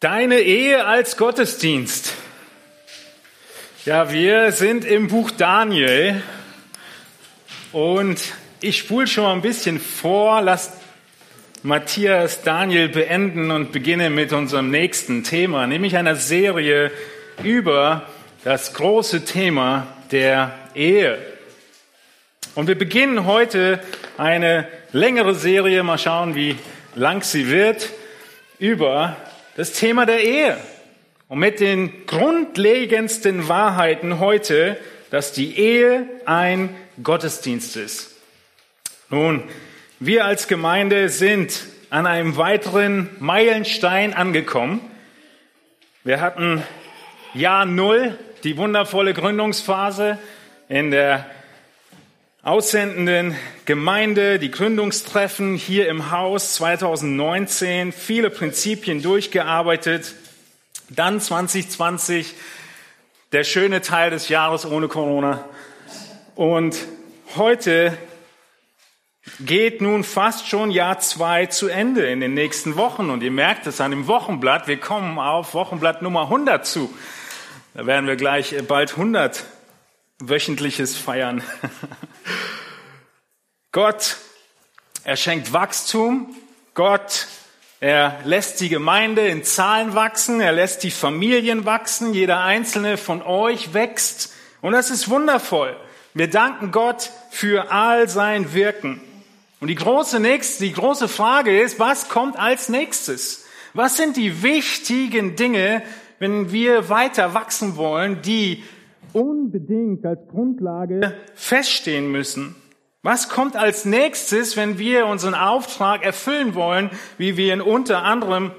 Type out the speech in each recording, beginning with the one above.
Deine Ehe als Gottesdienst. Ja, wir sind im Buch Daniel und ich spule schon mal ein bisschen vor, lass Matthias Daniel beenden und beginne mit unserem nächsten Thema, nämlich einer Serie über das große Thema der Ehe. Und wir beginnen heute eine längere Serie, mal schauen, wie lang sie wird, über das Thema der Ehe. Und mit den grundlegendsten Wahrheiten heute, dass die Ehe ein Gottesdienst ist. Nun, wir als Gemeinde sind an einem weiteren Meilenstein angekommen. Wir hatten Jahr Null, die wundervolle Gründungsphase in der aussendenden Gemeinde, die Gründungstreffen hier im Haus 2019, viele Prinzipien durchgearbeitet. Dann 2020, der schöne Teil des Jahres ohne Corona. Und heute geht nun fast schon Jahr zwei zu Ende in den nächsten Wochen. Und ihr merkt es an dem Wochenblatt, wir kommen auf Wochenblatt Nummer 100 zu. Da werden wir gleich bald 100 wöchentliches feiern. Gott, er schenkt Wachstum. Gott, er lässt die Gemeinde in Zahlen wachsen. Er lässt die Familien wachsen. Jeder einzelne von euch wächst. Und das ist wundervoll. Wir danken Gott für all sein Wirken. Und die große nächste, die große Frage ist, was kommt als nächstes? Was sind die wichtigen Dinge, wenn wir weiter wachsen wollen, die unbedingt als Grundlage feststehen müssen. Was kommt als nächstes, wenn wir unseren Auftrag erfüllen wollen, wie wir in unter anderem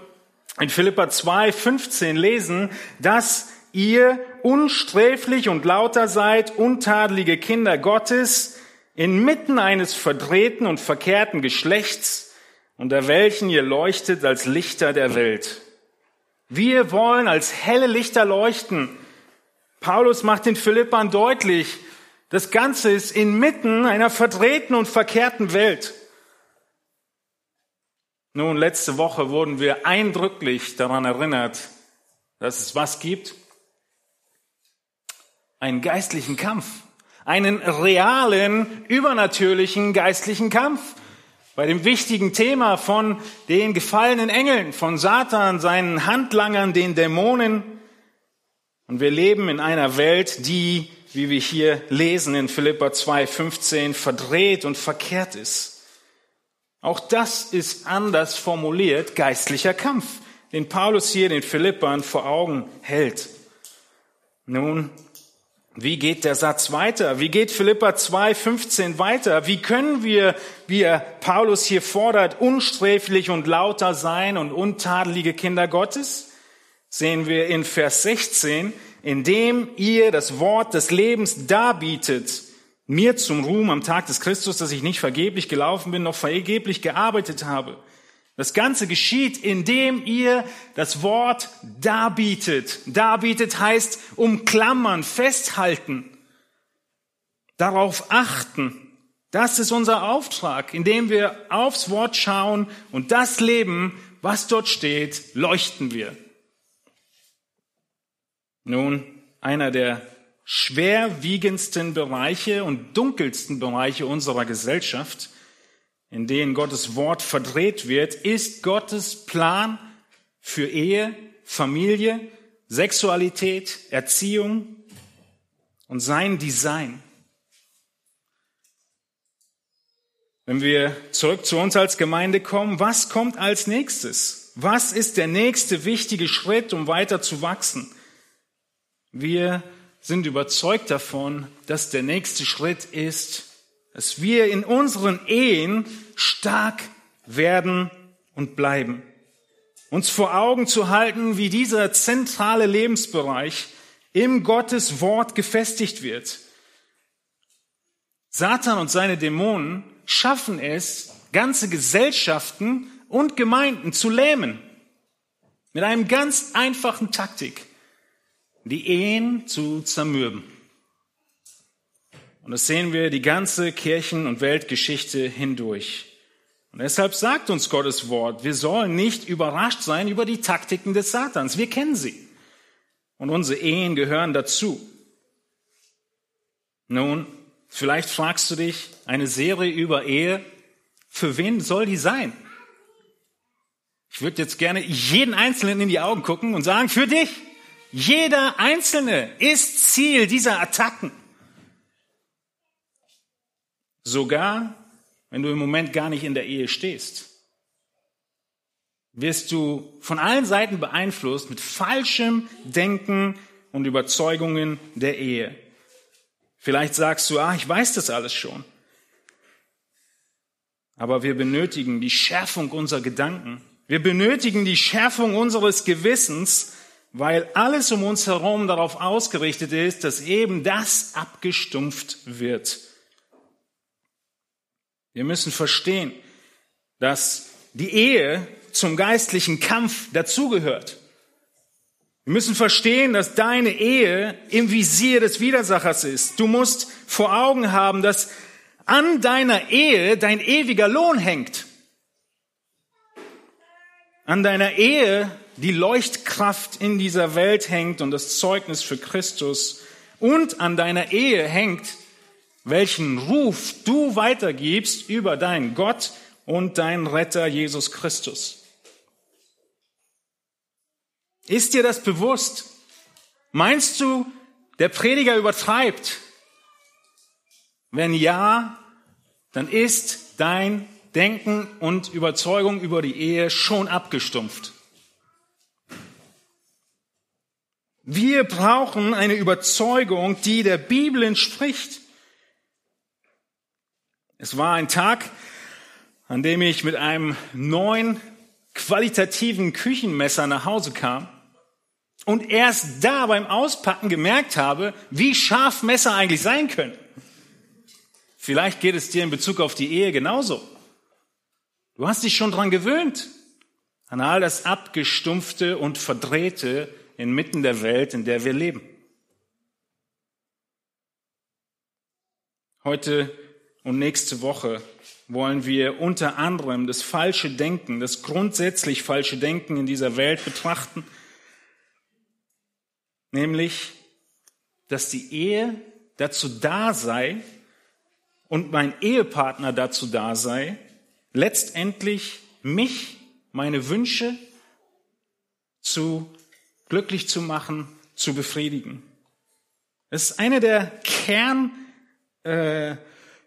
in Philippa 2, 15 lesen, dass ihr unsträflich und lauter seid, untadelige Kinder Gottes, inmitten eines verdrehten und verkehrten Geschlechts, unter welchen ihr leuchtet als Lichter der Welt. Wir wollen als helle Lichter leuchten, Paulus macht den Philippern deutlich, das Ganze ist inmitten einer verdrehten und verkehrten Welt. Nun, letzte Woche wurden wir eindrücklich daran erinnert, dass es was gibt? Einen geistlichen Kampf. Einen realen, übernatürlichen geistlichen Kampf. Bei dem wichtigen Thema von den gefallenen Engeln, von Satan, seinen Handlangern, den Dämonen, und wir leben in einer Welt, die, wie wir hier lesen in Philippa 2,15, verdreht und verkehrt ist. Auch das ist anders formuliert geistlicher Kampf, den Paulus hier den Philippern vor Augen hält. Nun, wie geht der Satz weiter? Wie geht Philippa 2,15 weiter? Wie können wir, wie er Paulus hier fordert, unsträflich und lauter sein und untadelige Kinder Gottes? Sehen wir in Vers 16, indem ihr das Wort des Lebens darbietet, mir zum Ruhm am Tag des Christus, dass ich nicht vergeblich gelaufen bin, noch vergeblich gearbeitet habe. Das Ganze geschieht, indem ihr das Wort darbietet. Darbietet heißt umklammern, festhalten, darauf achten. Das ist unser Auftrag, indem wir aufs Wort schauen und das Leben, was dort steht, leuchten wir. Nun, einer der schwerwiegendsten Bereiche und dunkelsten Bereiche unserer Gesellschaft, in denen Gottes Wort verdreht wird, ist Gottes Plan für Ehe, Familie, Sexualität, Erziehung und sein Design. Wenn wir zurück zu uns als Gemeinde kommen, was kommt als nächstes? Was ist der nächste wichtige Schritt, um weiter zu wachsen? Wir sind überzeugt davon, dass der nächste Schritt ist, dass wir in unseren Ehen stark werden und bleiben. Uns vor Augen zu halten, wie dieser zentrale Lebensbereich im Gottes Wort gefestigt wird. Satan und seine Dämonen schaffen es, ganze Gesellschaften und Gemeinden zu lähmen. Mit einem ganz einfachen Taktik die Ehen zu zermürben. Und das sehen wir die ganze Kirchen- und Weltgeschichte hindurch. Und deshalb sagt uns Gottes Wort, wir sollen nicht überrascht sein über die Taktiken des Satans. Wir kennen sie. Und unsere Ehen gehören dazu. Nun, vielleicht fragst du dich, eine Serie über Ehe, für wen soll die sein? Ich würde jetzt gerne jeden Einzelnen in die Augen gucken und sagen, für dich. Jeder Einzelne ist Ziel dieser Attacken. Sogar wenn du im Moment gar nicht in der Ehe stehst, wirst du von allen Seiten beeinflusst mit falschem Denken und Überzeugungen der Ehe. Vielleicht sagst du, ah, ich weiß das alles schon. Aber wir benötigen die Schärfung unserer Gedanken. Wir benötigen die Schärfung unseres Gewissens, weil alles um uns herum darauf ausgerichtet ist, dass eben das abgestumpft wird. Wir müssen verstehen, dass die Ehe zum geistlichen Kampf dazugehört. Wir müssen verstehen, dass deine Ehe im Visier des Widersachers ist. Du musst vor Augen haben, dass an deiner Ehe dein ewiger Lohn hängt. An deiner Ehe die Leuchtkraft in dieser Welt hängt und das Zeugnis für Christus. Und an deiner Ehe hängt welchen Ruf du weitergibst über deinen Gott und deinen Retter Jesus Christus. Ist dir das bewusst? Meinst du, der Prediger übertreibt? Wenn ja, dann ist dein Denken und Überzeugung über die Ehe schon abgestumpft. Wir brauchen eine Überzeugung, die der Bibel entspricht. Es war ein Tag, an dem ich mit einem neuen qualitativen Küchenmesser nach Hause kam und erst da beim Auspacken gemerkt habe, wie scharf Messer eigentlich sein können. Vielleicht geht es dir in Bezug auf die Ehe genauso. Du hast dich schon dran gewöhnt, an all das Abgestumpfte und Verdrehte inmitten der Welt, in der wir leben. Heute und nächste Woche wollen wir unter anderem das falsche Denken, das grundsätzlich falsche Denken in dieser Welt betrachten, nämlich, dass die Ehe dazu da sei und mein Ehepartner dazu da sei, letztendlich mich, meine Wünsche zu glücklich zu machen, zu befriedigen. Das ist eine der Kern äh,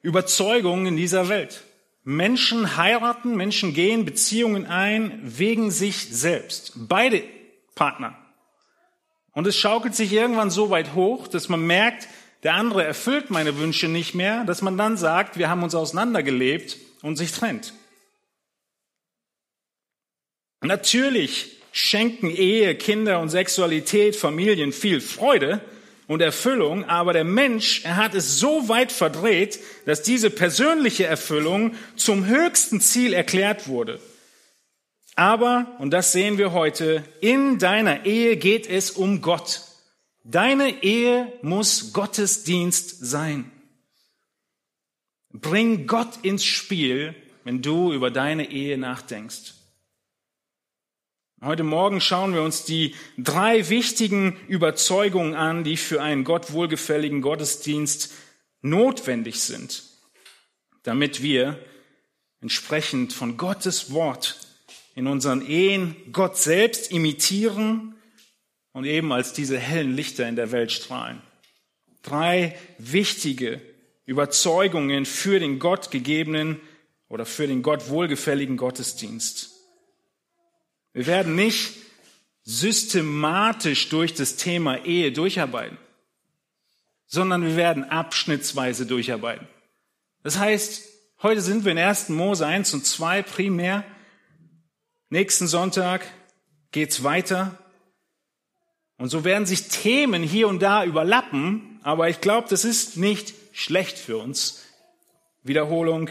in dieser Welt. Menschen heiraten, Menschen gehen Beziehungen ein wegen sich selbst. Beide Partner. Und es schaukelt sich irgendwann so weit hoch, dass man merkt, der andere erfüllt meine Wünsche nicht mehr, dass man dann sagt, wir haben uns auseinandergelebt und sich trennt. Natürlich schenken Ehe, Kinder und Sexualität Familien viel Freude, und Erfüllung, aber der Mensch, er hat es so weit verdreht, dass diese persönliche Erfüllung zum höchsten Ziel erklärt wurde. Aber, und das sehen wir heute, in deiner Ehe geht es um Gott. Deine Ehe muss Gottesdienst sein. Bring Gott ins Spiel, wenn du über deine Ehe nachdenkst. Heute Morgen schauen wir uns die drei wichtigen Überzeugungen an, die für einen Gott wohlgefälligen Gottesdienst notwendig sind, damit wir entsprechend von Gottes Wort in unseren Ehen Gott selbst imitieren und eben als diese hellen Lichter in der Welt strahlen. Drei wichtige Überzeugungen für den Gott gegebenen oder für den Gott wohlgefälligen Gottesdienst. Wir werden nicht systematisch durch das Thema Ehe durcharbeiten, sondern wir werden abschnittsweise durcharbeiten. Das heißt, heute sind wir in 1. Mose 1 und 2 primär. Nächsten Sonntag geht's weiter. Und so werden sich Themen hier und da überlappen, aber ich glaube, das ist nicht schlecht für uns. Wiederholung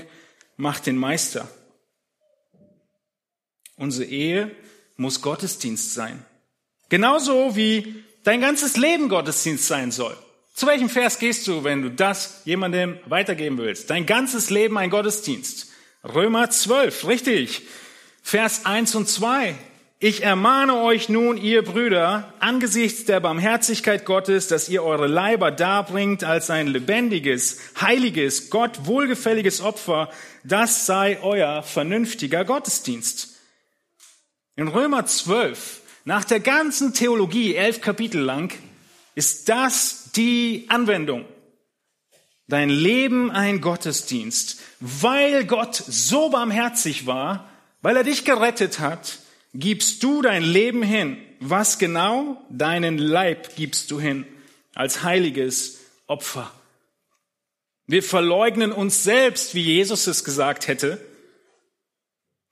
macht den Meister. Unsere Ehe muss Gottesdienst sein. Genauso wie dein ganzes Leben Gottesdienst sein soll. Zu welchem Vers gehst du, wenn du das jemandem weitergeben willst? Dein ganzes Leben ein Gottesdienst. Römer 12, richtig. Vers 1 und 2. Ich ermahne euch nun, ihr Brüder, angesichts der Barmherzigkeit Gottes, dass ihr eure Leiber darbringt als ein lebendiges, heiliges, Gott wohlgefälliges Opfer. Das sei euer vernünftiger Gottesdienst. In Römer 12, nach der ganzen Theologie, elf Kapitel lang, ist das die Anwendung. Dein Leben ein Gottesdienst. Weil Gott so barmherzig war, weil er dich gerettet hat, gibst du dein Leben hin. Was genau? Deinen Leib gibst du hin als heiliges Opfer. Wir verleugnen uns selbst, wie Jesus es gesagt hätte.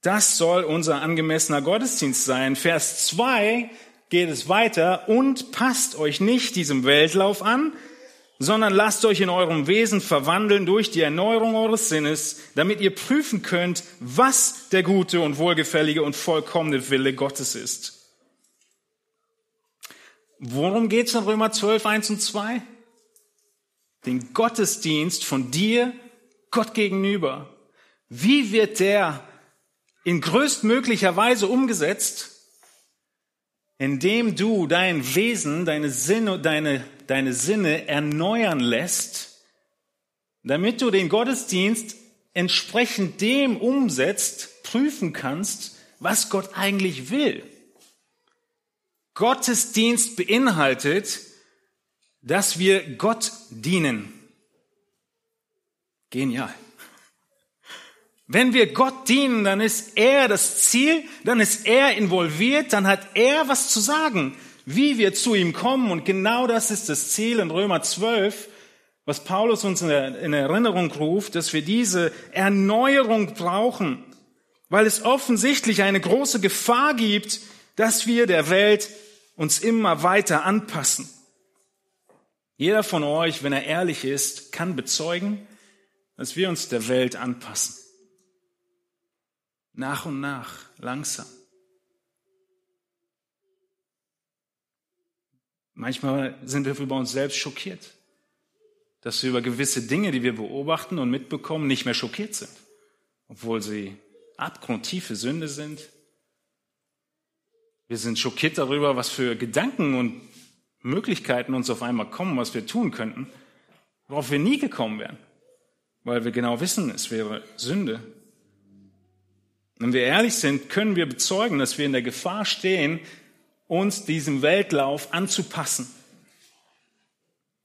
Das soll unser angemessener Gottesdienst sein. Vers 2 geht es weiter und passt euch nicht diesem Weltlauf an, sondern lasst euch in eurem Wesen verwandeln durch die Erneuerung eures Sinnes, damit ihr prüfen könnt, was der gute und wohlgefällige und vollkommene Wille Gottes ist. Worum geht es in Römer 12, 1 und 2? Den Gottesdienst von dir, Gott gegenüber. Wie wird der in größtmöglicher Weise umgesetzt? Indem du dein Wesen, deine Sinne, deine deine Sinne erneuern lässt, damit du den Gottesdienst entsprechend dem umsetzt, prüfen kannst, was Gott eigentlich will. Gottesdienst beinhaltet, dass wir Gott dienen. Genial. Wenn wir Gott dienen, dann ist er das Ziel, dann ist er involviert, dann hat er was zu sagen wie wir zu ihm kommen. Und genau das ist das Ziel in Römer 12, was Paulus uns in Erinnerung ruft, dass wir diese Erneuerung brauchen, weil es offensichtlich eine große Gefahr gibt, dass wir der Welt uns immer weiter anpassen. Jeder von euch, wenn er ehrlich ist, kann bezeugen, dass wir uns der Welt anpassen. Nach und nach, langsam. Manchmal sind wir über uns selbst schockiert, dass wir über gewisse Dinge, die wir beobachten und mitbekommen, nicht mehr schockiert sind, obwohl sie abgrundtiefe Sünde sind. Wir sind schockiert darüber, was für Gedanken und Möglichkeiten uns auf einmal kommen, was wir tun könnten, worauf wir nie gekommen wären, weil wir genau wissen, es wäre Sünde. Wenn wir ehrlich sind, können wir bezeugen, dass wir in der Gefahr stehen, uns diesem Weltlauf anzupassen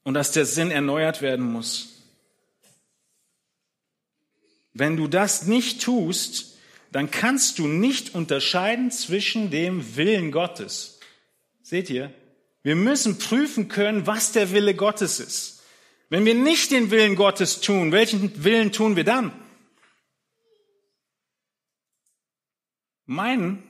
und dass der Sinn erneuert werden muss. Wenn du das nicht tust, dann kannst du nicht unterscheiden zwischen dem Willen Gottes. Seht ihr? Wir müssen prüfen können, was der Wille Gottes ist. Wenn wir nicht den Willen Gottes tun, welchen Willen tun wir dann? Meinen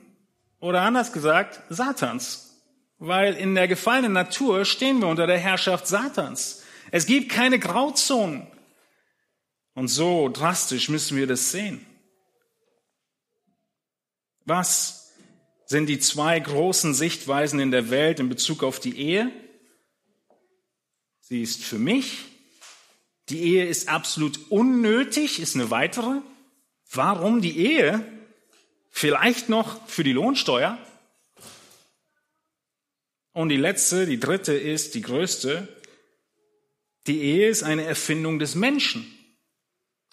oder anders gesagt, Satans. Weil in der gefallenen Natur stehen wir unter der Herrschaft Satans. Es gibt keine Grauzonen. Und so drastisch müssen wir das sehen. Was sind die zwei großen Sichtweisen in der Welt in Bezug auf die Ehe? Sie ist für mich. Die Ehe ist absolut unnötig, ist eine weitere. Warum die Ehe? Vielleicht noch für die Lohnsteuer. Und die letzte, die dritte ist die größte. Die Ehe ist eine Erfindung des Menschen.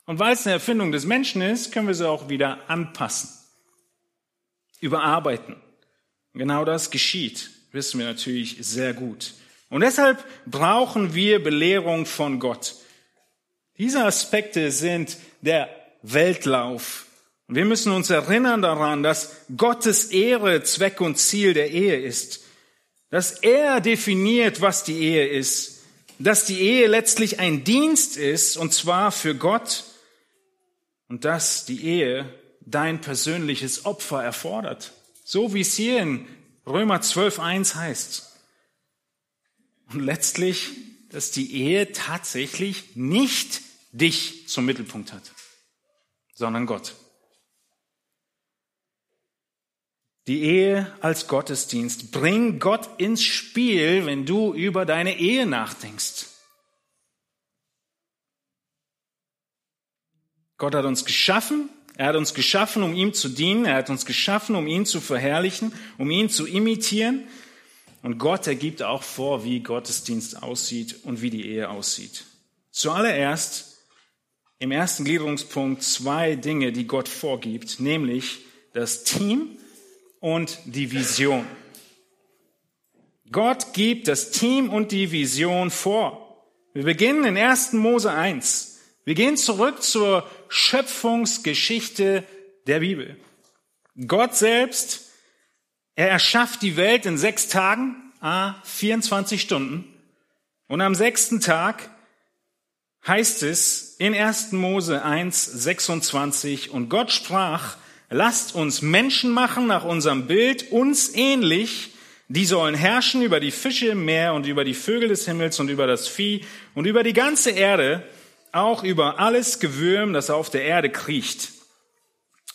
Und weil es eine Erfindung des Menschen ist, können wir sie auch wieder anpassen, überarbeiten. Genau das geschieht, wissen wir natürlich sehr gut. Und deshalb brauchen wir Belehrung von Gott. Diese Aspekte sind der Weltlauf, wir müssen uns erinnern daran, dass Gottes Ehre Zweck und Ziel der Ehe ist. Dass er definiert, was die Ehe ist. Dass die Ehe letztlich ein Dienst ist, und zwar für Gott. Und dass die Ehe dein persönliches Opfer erfordert. So wie es hier in Römer 12.1 heißt. Und letztlich, dass die Ehe tatsächlich nicht dich zum Mittelpunkt hat, sondern Gott. Die Ehe als Gottesdienst. Bring Gott ins Spiel, wenn du über deine Ehe nachdenkst. Gott hat uns geschaffen, Er hat uns geschaffen, um ihm zu dienen. Er hat uns geschaffen, um ihn zu verherrlichen, um ihn zu imitieren. Und Gott, er gibt auch vor, wie Gottesdienst aussieht und wie die Ehe aussieht. Zuallererst im ersten Gliederungspunkt zwei Dinge, die Gott vorgibt, nämlich das Team und die Vision. Gott gibt das Team und die Vision vor. Wir beginnen in 1. Mose 1. Wir gehen zurück zur Schöpfungsgeschichte der Bibel. Gott selbst, er erschafft die Welt in sechs Tagen, a 24 Stunden. Und am sechsten Tag heißt es in 1. Mose 1, 26, und Gott sprach, lasst uns Menschen machen nach unserem Bild, uns ähnlich, die sollen herrschen über die Fische im Meer und über die Vögel des Himmels und über das Vieh und über die ganze Erde, auch über alles Gewürm, das auf der Erde kriecht.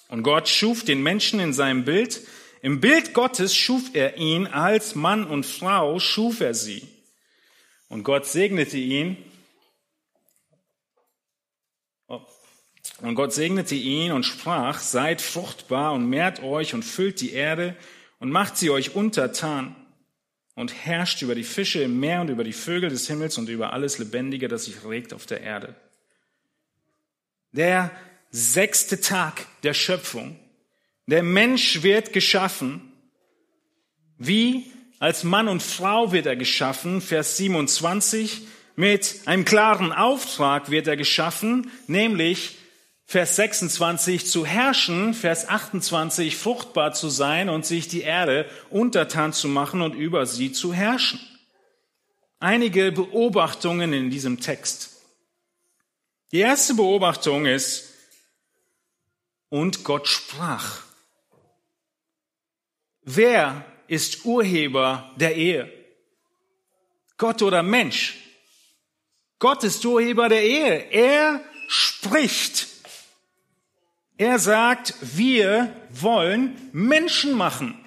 Und Gott schuf den Menschen in seinem Bild. Im Bild Gottes schuf er ihn, als Mann und Frau schuf er sie. Und Gott segnete ihn. Und Gott segnete ihn und sprach, seid fruchtbar und mehrt euch und füllt die Erde und macht sie euch untertan und herrscht über die Fische im Meer und über die Vögel des Himmels und über alles Lebendige, das sich regt auf der Erde. Der sechste Tag der Schöpfung. Der Mensch wird geschaffen. Wie? Als Mann und Frau wird er geschaffen. Vers 27. Mit einem klaren Auftrag wird er geschaffen, nämlich Vers 26 zu herrschen, Vers 28 fruchtbar zu sein und sich die Erde untertan zu machen und über sie zu herrschen. Einige Beobachtungen in diesem Text. Die erste Beobachtung ist, und Gott sprach. Wer ist Urheber der Ehe? Gott oder Mensch? Gott ist Urheber der Ehe. Er spricht. Er sagt, wir wollen Menschen machen.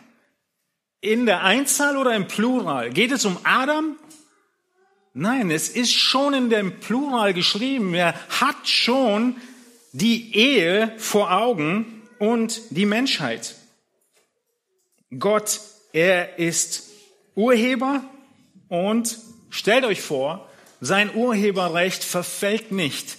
In der Einzahl oder im Plural? Geht es um Adam? Nein, es ist schon in dem Plural geschrieben. Er hat schon die Ehe vor Augen und die Menschheit. Gott, er ist Urheber und stellt euch vor, sein Urheberrecht verfällt nicht.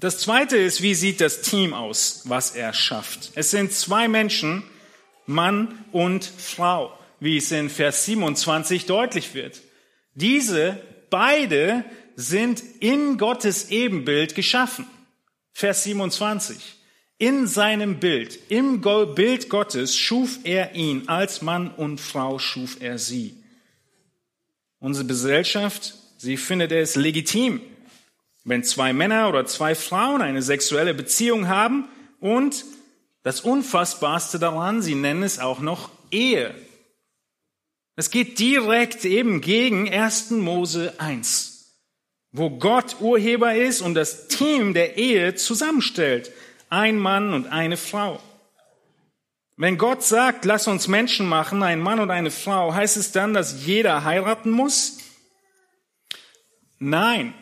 Das zweite ist, wie sieht das Team aus, was er schafft? Es sind zwei Menschen, Mann und Frau, wie es in Vers 27 deutlich wird. Diese beide sind in Gottes Ebenbild geschaffen. Vers 27. In seinem Bild, im Bild Gottes schuf er ihn, als Mann und Frau schuf er sie. Unsere Gesellschaft, sie findet es legitim, wenn zwei Männer oder zwei Frauen eine sexuelle Beziehung haben und das Unfassbarste daran, sie nennen es auch noch Ehe. Es geht direkt eben gegen 1. Mose 1, wo Gott Urheber ist und das Team der Ehe zusammenstellt. Ein Mann und eine Frau. Wenn Gott sagt, lass uns Menschen machen, ein Mann und eine Frau, heißt es dann, dass jeder heiraten muss? Nein.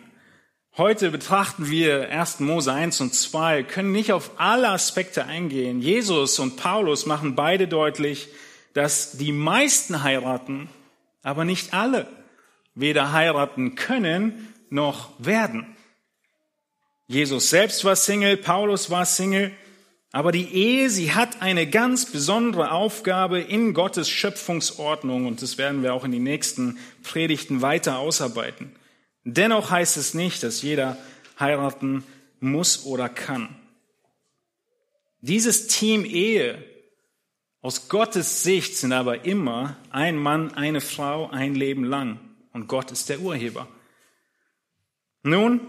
Heute betrachten wir 1. Mose 1 und 2, können nicht auf alle Aspekte eingehen. Jesus und Paulus machen beide deutlich, dass die meisten heiraten, aber nicht alle weder heiraten können noch werden. Jesus selbst war Single, Paulus war Single, aber die Ehe, sie hat eine ganz besondere Aufgabe in Gottes Schöpfungsordnung und das werden wir auch in den nächsten Predigten weiter ausarbeiten. Dennoch heißt es nicht, dass jeder heiraten muss oder kann. Dieses Team Ehe aus Gottes Sicht sind aber immer ein Mann, eine Frau, ein Leben lang. Und Gott ist der Urheber. Nun,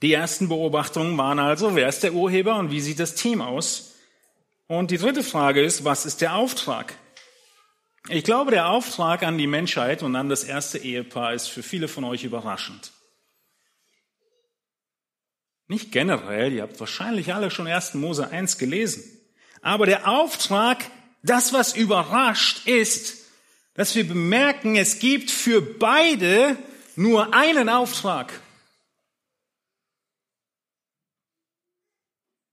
die ersten Beobachtungen waren also, wer ist der Urheber und wie sieht das Team aus? Und die dritte Frage ist, was ist der Auftrag? Ich glaube, der Auftrag an die Menschheit und an das erste Ehepaar ist für viele von euch überraschend. Nicht generell, ihr habt wahrscheinlich alle schon 1. Mose 1 gelesen. Aber der Auftrag, das was überrascht, ist, dass wir bemerken, es gibt für beide nur einen Auftrag.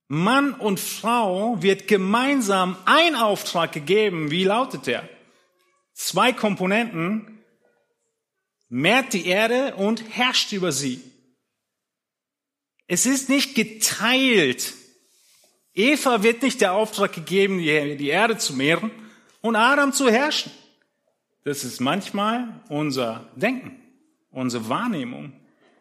Mann und Frau wird gemeinsam ein Auftrag gegeben. Wie lautet der? Zwei Komponenten. Mehrt die Erde und herrscht über sie. Es ist nicht geteilt. Eva wird nicht der Auftrag gegeben, die Erde zu mehren und Adam zu herrschen. Das ist manchmal unser Denken, unsere Wahrnehmung.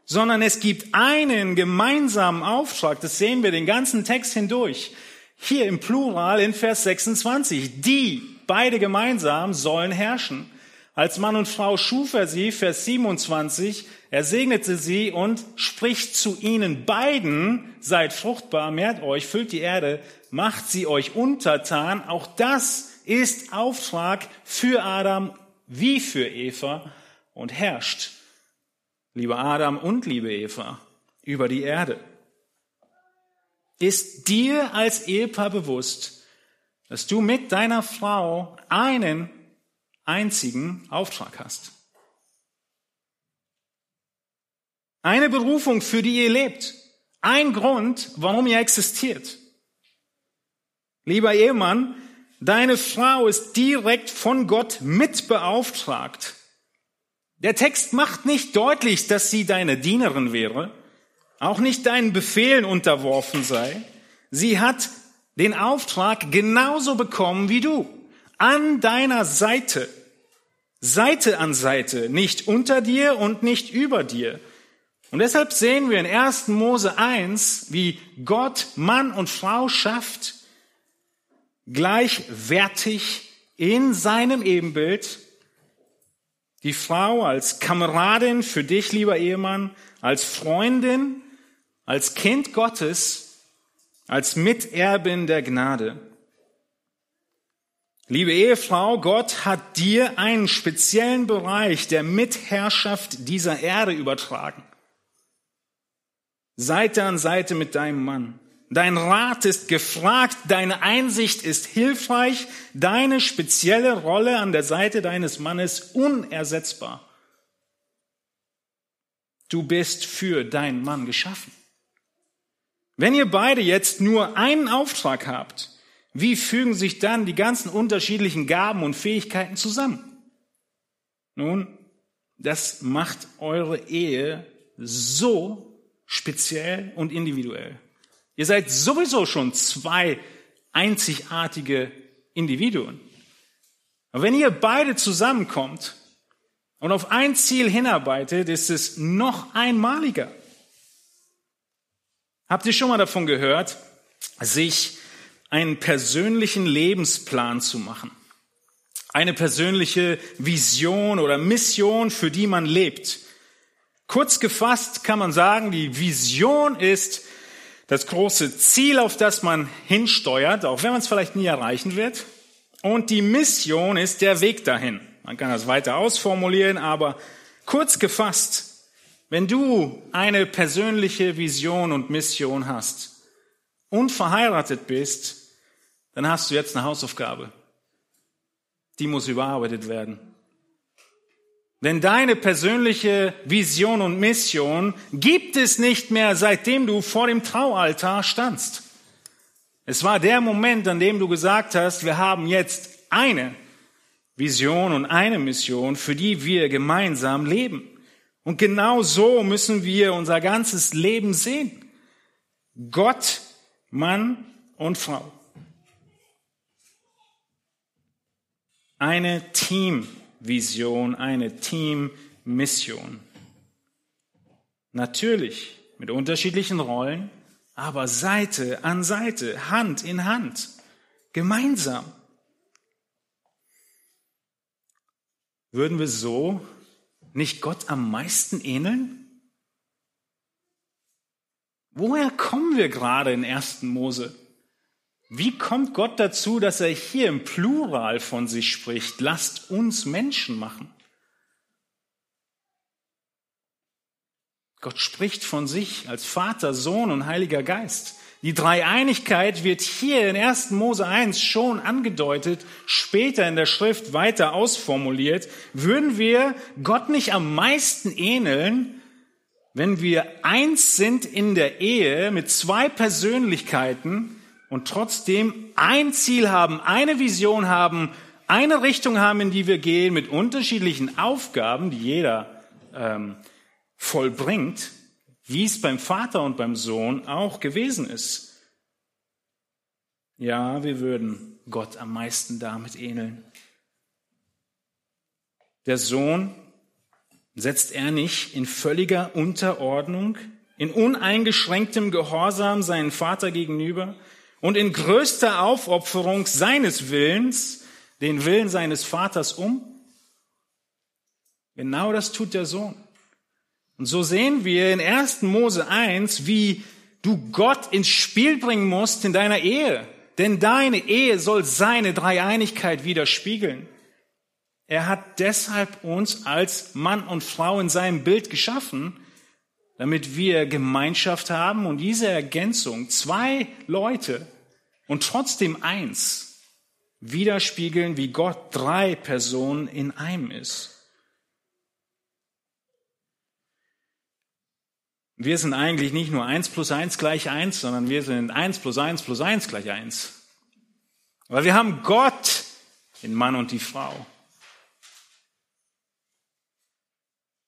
Sondern es gibt einen gemeinsamen Auftrag, das sehen wir den ganzen Text hindurch. Hier im Plural in Vers 26. Die, beide gemeinsam, sollen herrschen. Als Mann und Frau schuf er sie, Vers 27, er segnete sie und spricht zu ihnen beiden, seid fruchtbar, mehrt euch, füllt die Erde, macht sie euch untertan. Auch das ist Auftrag für Adam wie für Eva und herrscht, lieber Adam und liebe Eva, über die Erde. Ist dir als Ehepaar bewusst, dass du mit deiner Frau einen einzigen Auftrag hast. Eine Berufung, für die ihr lebt. Ein Grund, warum ihr existiert. Lieber Ehemann, deine Frau ist direkt von Gott mitbeauftragt. Der Text macht nicht deutlich, dass sie deine Dienerin wäre, auch nicht deinen Befehlen unterworfen sei. Sie hat den Auftrag genauso bekommen wie du, an deiner Seite. Seite an Seite, nicht unter dir und nicht über dir. Und deshalb sehen wir in 1. Mose 1, wie Gott Mann und Frau schafft, gleichwertig in seinem Ebenbild. Die Frau als Kameradin für dich, lieber Ehemann, als Freundin, als Kind Gottes, als Miterbin der Gnade. Liebe Ehefrau, Gott hat dir einen speziellen Bereich der Mitherrschaft dieser Erde übertragen. Seite an Seite mit deinem Mann. Dein Rat ist gefragt, deine Einsicht ist hilfreich, deine spezielle Rolle an der Seite deines Mannes unersetzbar. Du bist für deinen Mann geschaffen. Wenn ihr beide jetzt nur einen Auftrag habt, wie fügen sich dann die ganzen unterschiedlichen Gaben und Fähigkeiten zusammen? Nun, das macht eure Ehe so speziell und individuell. Ihr seid sowieso schon zwei einzigartige Individuen. Aber wenn ihr beide zusammenkommt und auf ein Ziel hinarbeitet, ist es noch einmaliger. Habt ihr schon mal davon gehört, sich einen persönlichen Lebensplan zu machen. Eine persönliche Vision oder Mission, für die man lebt. Kurz gefasst kann man sagen, die Vision ist das große Ziel, auf das man hinsteuert, auch wenn man es vielleicht nie erreichen wird. Und die Mission ist der Weg dahin. Man kann das weiter ausformulieren, aber kurz gefasst, wenn du eine persönliche Vision und Mission hast und verheiratet bist, dann hast du jetzt eine Hausaufgabe. Die muss überarbeitet werden. Denn deine persönliche Vision und Mission gibt es nicht mehr, seitdem du vor dem Traualtar standst. Es war der Moment, an dem du gesagt hast, wir haben jetzt eine Vision und eine Mission, für die wir gemeinsam leben. Und genau so müssen wir unser ganzes Leben sehen. Gott, Mann und Frau. eine Teamvision, eine Teammission. Natürlich mit unterschiedlichen Rollen, aber Seite an Seite, Hand in Hand, gemeinsam. Würden wir so nicht Gott am meisten ähneln? Woher kommen wir gerade in 1. Mose? Wie kommt Gott dazu, dass er hier im Plural von sich spricht? Lasst uns Menschen machen. Gott spricht von sich als Vater, Sohn und Heiliger Geist. Die Dreieinigkeit wird hier in 1. Mose 1 schon angedeutet, später in der Schrift weiter ausformuliert. Würden wir Gott nicht am meisten ähneln, wenn wir eins sind in der Ehe mit zwei Persönlichkeiten und trotzdem ein Ziel haben, eine Vision haben, eine Richtung haben, in die wir gehen, mit unterschiedlichen Aufgaben, die jeder ähm, vollbringt, wie es beim Vater und beim Sohn auch gewesen ist. Ja, wir würden Gott am meisten damit ähneln. Der Sohn setzt er nicht in völliger Unterordnung, in uneingeschränktem Gehorsam seinen Vater gegenüber und in größter Aufopferung seines Willens den Willen seines Vaters um? Genau das tut der Sohn. Und so sehen wir in 1. Mose 1, wie du Gott ins Spiel bringen musst in deiner Ehe. Denn deine Ehe soll seine Dreieinigkeit widerspiegeln. Er hat deshalb uns als Mann und Frau in seinem Bild geschaffen, damit wir Gemeinschaft haben und diese Ergänzung, zwei Leute und trotzdem eins, widerspiegeln, wie Gott drei Personen in einem ist. Wir sind eigentlich nicht nur eins plus eins gleich eins, sondern wir sind eins plus eins plus eins gleich eins. Weil wir haben Gott, den Mann und die Frau.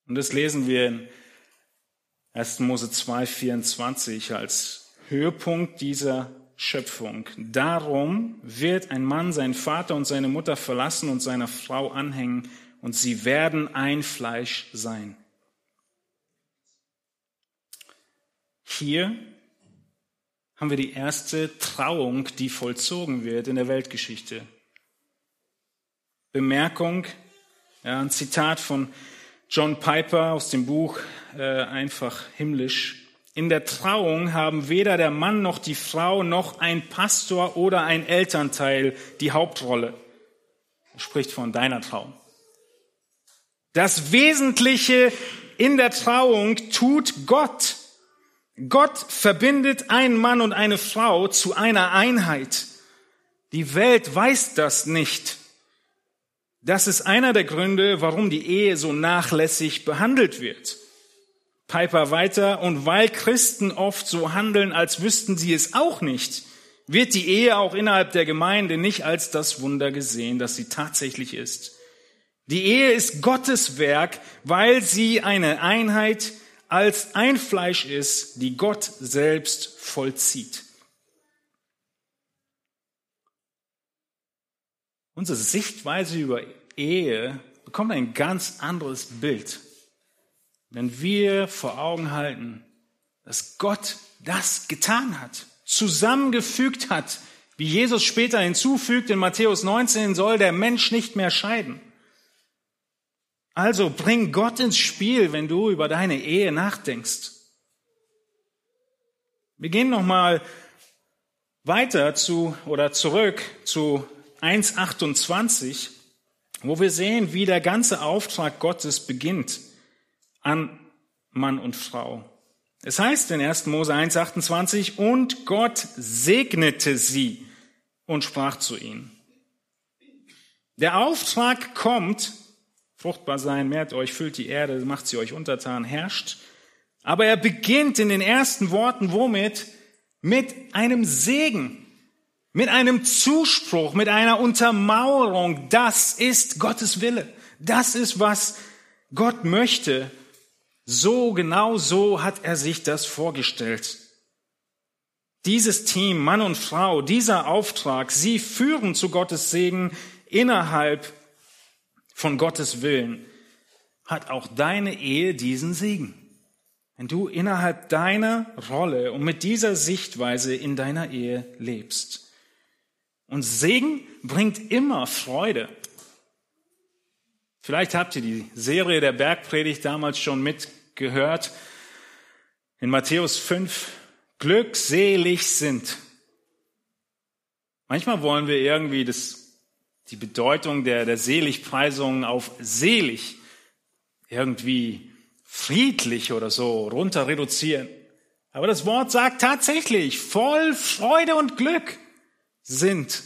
Und das lesen wir in 1. Mose 2, 24 als Höhepunkt dieser Schöpfung. Darum wird ein Mann seinen Vater und seine Mutter verlassen und seiner Frau anhängen und sie werden ein Fleisch sein. Hier haben wir die erste Trauung, die vollzogen wird in der Weltgeschichte. Bemerkung, ja, ein Zitat von John Piper aus dem Buch äh, Einfach himmlisch. In der Trauung haben weder der Mann noch die Frau noch ein Pastor oder ein Elternteil die Hauptrolle. Er spricht von deiner Trauung. Das Wesentliche in der Trauung tut Gott. Gott verbindet einen Mann und eine Frau zu einer Einheit. Die Welt weiß das nicht. Das ist einer der Gründe, warum die Ehe so nachlässig behandelt wird. Piper weiter, und weil Christen oft so handeln, als wüssten sie es auch nicht, wird die Ehe auch innerhalb der Gemeinde nicht als das Wunder gesehen, das sie tatsächlich ist. Die Ehe ist Gottes Werk, weil sie eine Einheit als ein Fleisch ist, die Gott selbst vollzieht. Unsere Sichtweise über Ehe bekommt ein ganz anderes Bild, wenn wir vor Augen halten, dass Gott das getan hat, zusammengefügt hat, wie Jesus später hinzufügt in Matthäus 19, soll der Mensch nicht mehr scheiden. Also bring Gott ins Spiel, wenn du über deine Ehe nachdenkst. Wir gehen nochmal weiter zu oder zurück zu 1.28, wo wir sehen, wie der ganze Auftrag Gottes beginnt an Mann und Frau. Es heißt in 1. Mose 1.28, und Gott segnete sie und sprach zu ihnen. Der Auftrag kommt Fruchtbar sein, mehrt euch, füllt die Erde, macht sie euch untertan, herrscht. Aber er beginnt in den ersten Worten womit? Mit einem Segen, mit einem Zuspruch, mit einer Untermauerung. Das ist Gottes Wille. Das ist, was Gott möchte. So, genau so hat er sich das vorgestellt. Dieses Team, Mann und Frau, dieser Auftrag, sie führen zu Gottes Segen innerhalb von Gottes Willen, hat auch deine Ehe diesen Segen. Wenn du innerhalb deiner Rolle und mit dieser Sichtweise in deiner Ehe lebst. Und Segen bringt immer Freude. Vielleicht habt ihr die Serie der Bergpredigt damals schon mitgehört. In Matthäus 5, glückselig sind. Manchmal wollen wir irgendwie das die Bedeutung der, der Seligpreisung auf selig irgendwie friedlich oder so runter reduzieren. Aber das Wort sagt tatsächlich, voll Freude und Glück sind.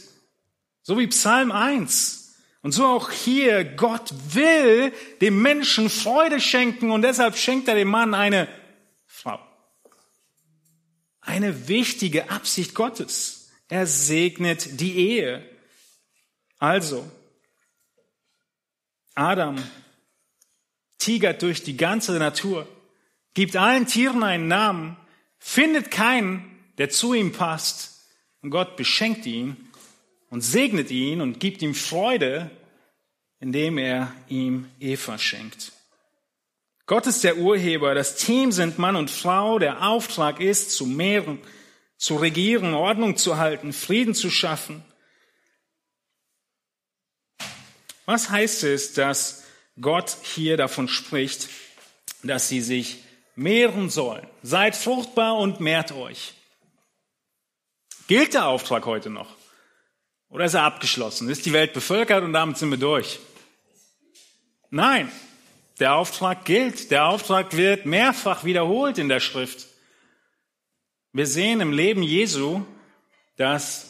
So wie Psalm 1. Und so auch hier, Gott will dem Menschen Freude schenken und deshalb schenkt er dem Mann eine eine wichtige Absicht Gottes. Er segnet die Ehe. Also, Adam tigert durch die ganze Natur, gibt allen Tieren einen Namen, findet keinen, der zu ihm passt. Und Gott beschenkt ihn und segnet ihn und gibt ihm Freude, indem er ihm Eva schenkt. Gott ist der Urheber, das Team sind Mann und Frau, der Auftrag ist, zu mehren, zu regieren, Ordnung zu halten, Frieden zu schaffen. Was heißt es, dass Gott hier davon spricht, dass sie sich mehren sollen? Seid fruchtbar und mehrt euch. Gilt der Auftrag heute noch? Oder ist er abgeschlossen? Ist die Welt bevölkert und damit sind wir durch? Nein, der Auftrag gilt. Der Auftrag wird mehrfach wiederholt in der Schrift. Wir sehen im Leben Jesu, dass,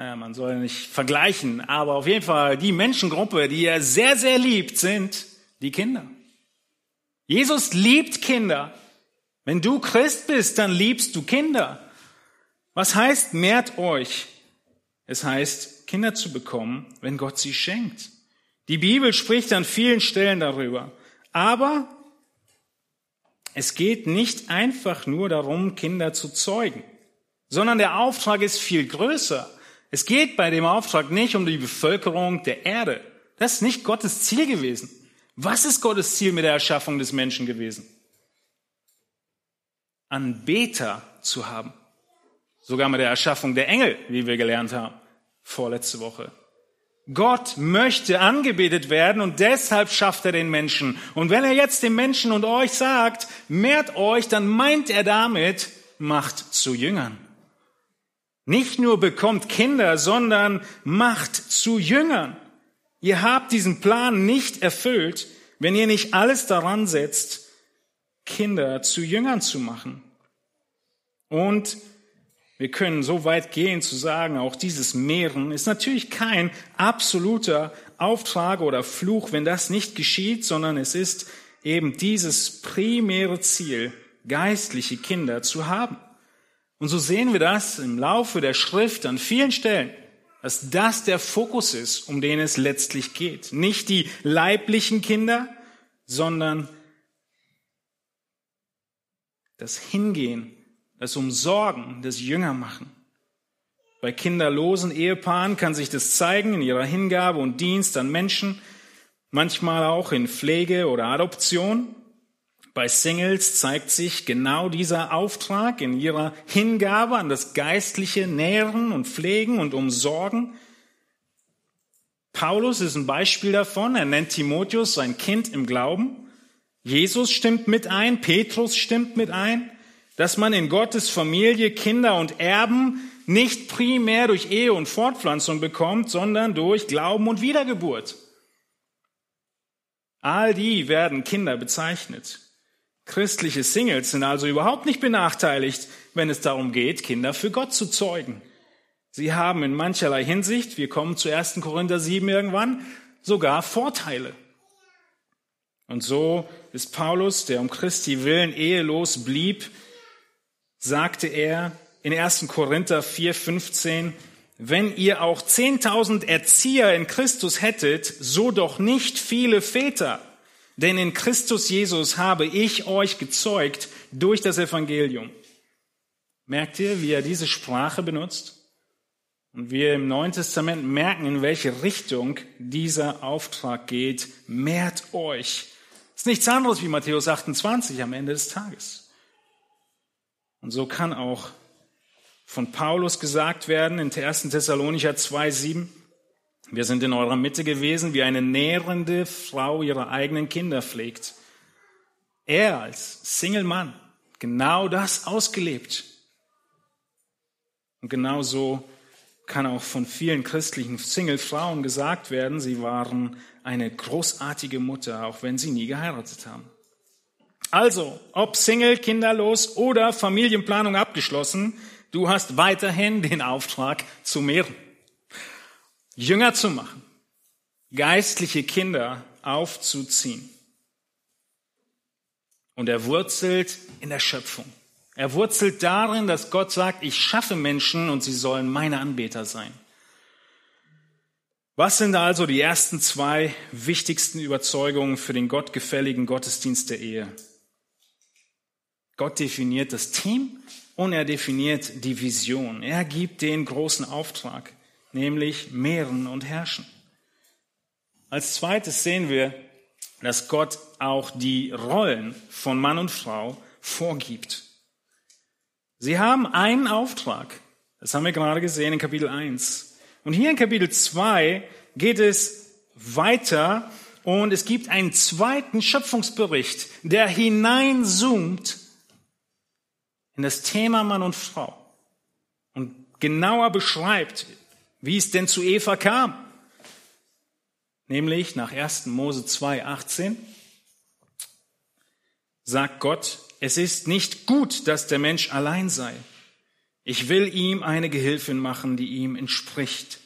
naja, man soll nicht vergleichen, aber auf jeden Fall die Menschengruppe, die er sehr, sehr liebt, sind die Kinder. Jesus liebt Kinder. Wenn du Christ bist, dann liebst du Kinder. Was heißt, mehrt euch? Es heißt, Kinder zu bekommen, wenn Gott sie schenkt. Die Bibel spricht an vielen Stellen darüber. Aber es geht nicht einfach nur darum, Kinder zu zeugen, sondern der Auftrag ist viel größer. Es geht bei dem Auftrag nicht um die Bevölkerung der Erde. Das ist nicht Gottes Ziel gewesen. Was ist Gottes Ziel mit der Erschaffung des Menschen gewesen? Anbeter zu haben. Sogar mit der Erschaffung der Engel, wie wir gelernt haben, vorletzte Woche. Gott möchte angebetet werden und deshalb schafft er den Menschen. Und wenn er jetzt dem Menschen und euch sagt, mehrt euch, dann meint er damit, macht zu Jüngern. Nicht nur bekommt Kinder, sondern macht zu Jüngern. Ihr habt diesen Plan nicht erfüllt, wenn ihr nicht alles daran setzt, Kinder zu Jüngern zu machen. Und wir können so weit gehen zu sagen, auch dieses Mehren ist natürlich kein absoluter Auftrag oder Fluch, wenn das nicht geschieht, sondern es ist eben dieses primäre Ziel, geistliche Kinder zu haben. Und so sehen wir das im Laufe der Schrift an vielen Stellen, dass das der Fokus ist, um den es letztlich geht. Nicht die leiblichen Kinder, sondern das Hingehen das Umsorgen, das Jünger machen. Bei kinderlosen Ehepaaren kann sich das zeigen in ihrer Hingabe und Dienst an Menschen, manchmal auch in Pflege oder Adoption. Bei Singles zeigt sich genau dieser Auftrag in ihrer Hingabe an das geistliche Nähren und Pflegen und Umsorgen. Paulus ist ein Beispiel davon. Er nennt Timotheus sein Kind im Glauben. Jesus stimmt mit ein, Petrus stimmt mit ein dass man in Gottes Familie Kinder und Erben nicht primär durch Ehe und Fortpflanzung bekommt, sondern durch Glauben und Wiedergeburt. All die werden Kinder bezeichnet. Christliche Singles sind also überhaupt nicht benachteiligt, wenn es darum geht, Kinder für Gott zu zeugen. Sie haben in mancherlei Hinsicht, wir kommen zu 1. Korinther 7 irgendwann, sogar Vorteile. Und so ist Paulus, der um Christi willen ehelos blieb, sagte er in 1. Korinther 4, 15, wenn ihr auch 10.000 Erzieher in Christus hättet, so doch nicht viele Väter. Denn in Christus Jesus habe ich euch gezeugt durch das Evangelium. Merkt ihr, wie er diese Sprache benutzt? Und wir im Neuen Testament merken, in welche Richtung dieser Auftrag geht. Mehrt euch. Das ist nichts anderes wie Matthäus 28 am Ende des Tages. Und so kann auch von Paulus gesagt werden in 1. Thessalonicher 2,7, wir sind in eurer Mitte gewesen, wie eine nährende Frau ihre eigenen Kinder pflegt. Er als Single-Mann genau das ausgelebt. Und genau so kann auch von vielen christlichen Single-Frauen gesagt werden, sie waren eine großartige Mutter, auch wenn sie nie geheiratet haben. Also, ob Single, kinderlos oder Familienplanung abgeschlossen, du hast weiterhin den Auftrag zu mehren, Jünger zu machen, geistliche Kinder aufzuziehen. Und er wurzelt in der Schöpfung. Er wurzelt darin, dass Gott sagt, ich schaffe Menschen und sie sollen meine Anbeter sein. Was sind also die ersten zwei wichtigsten Überzeugungen für den gottgefälligen Gottesdienst der Ehe? Gott definiert das Team und er definiert die Vision. Er gibt den großen Auftrag, nämlich mehren und herrschen. Als zweites sehen wir, dass Gott auch die Rollen von Mann und Frau vorgibt. Sie haben einen Auftrag. Das haben wir gerade gesehen in Kapitel 1. Und hier in Kapitel 2 geht es weiter und es gibt einen zweiten Schöpfungsbericht, der hineinzoomt in das Thema Mann und Frau und genauer beschreibt, wie es denn zu Eva kam. Nämlich nach 1. Mose 2, 18 sagt Gott, es ist nicht gut, dass der Mensch allein sei. Ich will ihm eine Gehilfin machen, die ihm entspricht.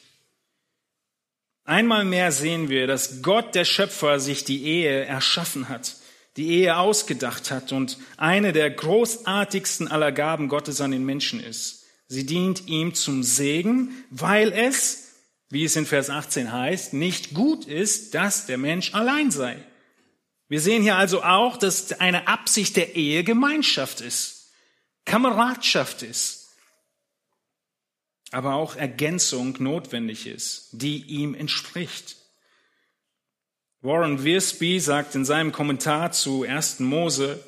Einmal mehr sehen wir, dass Gott, der Schöpfer, sich die Ehe erschaffen hat, die Ehe ausgedacht hat und eine der großartigsten aller Gaben Gottes an den Menschen ist. Sie dient ihm zum Segen, weil es, wie es in Vers 18 heißt, nicht gut ist, dass der Mensch allein sei. Wir sehen hier also auch, dass eine Absicht der Ehe Gemeinschaft ist, Kameradschaft ist, aber auch Ergänzung notwendig ist, die ihm entspricht. Warren Wiersbe sagt in seinem Kommentar zu 1. Mose,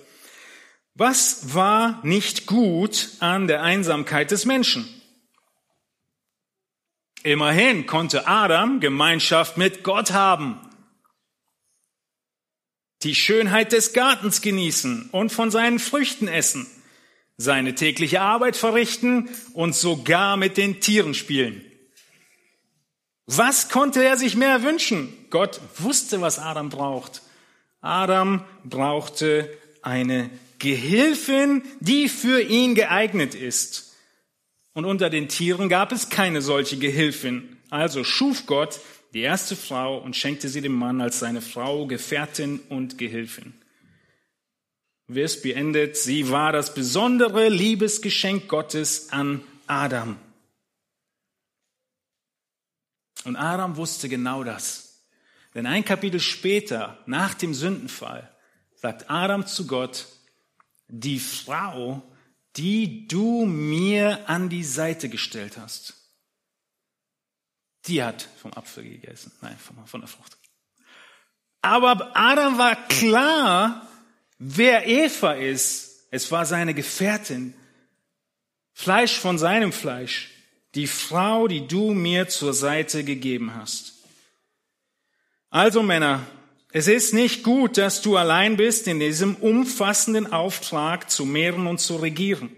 was war nicht gut an der Einsamkeit des Menschen? Immerhin konnte Adam Gemeinschaft mit Gott haben die Schönheit des Gartens genießen und von seinen Früchten essen, seine tägliche Arbeit verrichten und sogar mit den Tieren spielen. Was konnte er sich mehr wünschen? Gott wusste, was Adam braucht. Adam brauchte eine Gehilfin, die für ihn geeignet ist. Und unter den Tieren gab es keine solche Gehilfin. Also schuf Gott die erste Frau, und schenkte sie dem Mann als seine Frau, Gefährtin und Gehilfin. Vers beendet, sie war das besondere Liebesgeschenk Gottes an Adam. Und Adam wusste genau das. Denn ein Kapitel später, nach dem Sündenfall, sagt Adam zu Gott, die Frau, die du mir an die Seite gestellt hast, die hat vom Apfel gegessen. Nein, von der Frucht. Aber Adam war klar, wer Eva ist. Es war seine Gefährtin. Fleisch von seinem Fleisch. Die Frau, die du mir zur Seite gegeben hast. Also Männer, es ist nicht gut, dass du allein bist in diesem umfassenden Auftrag zu mehren und zu regieren.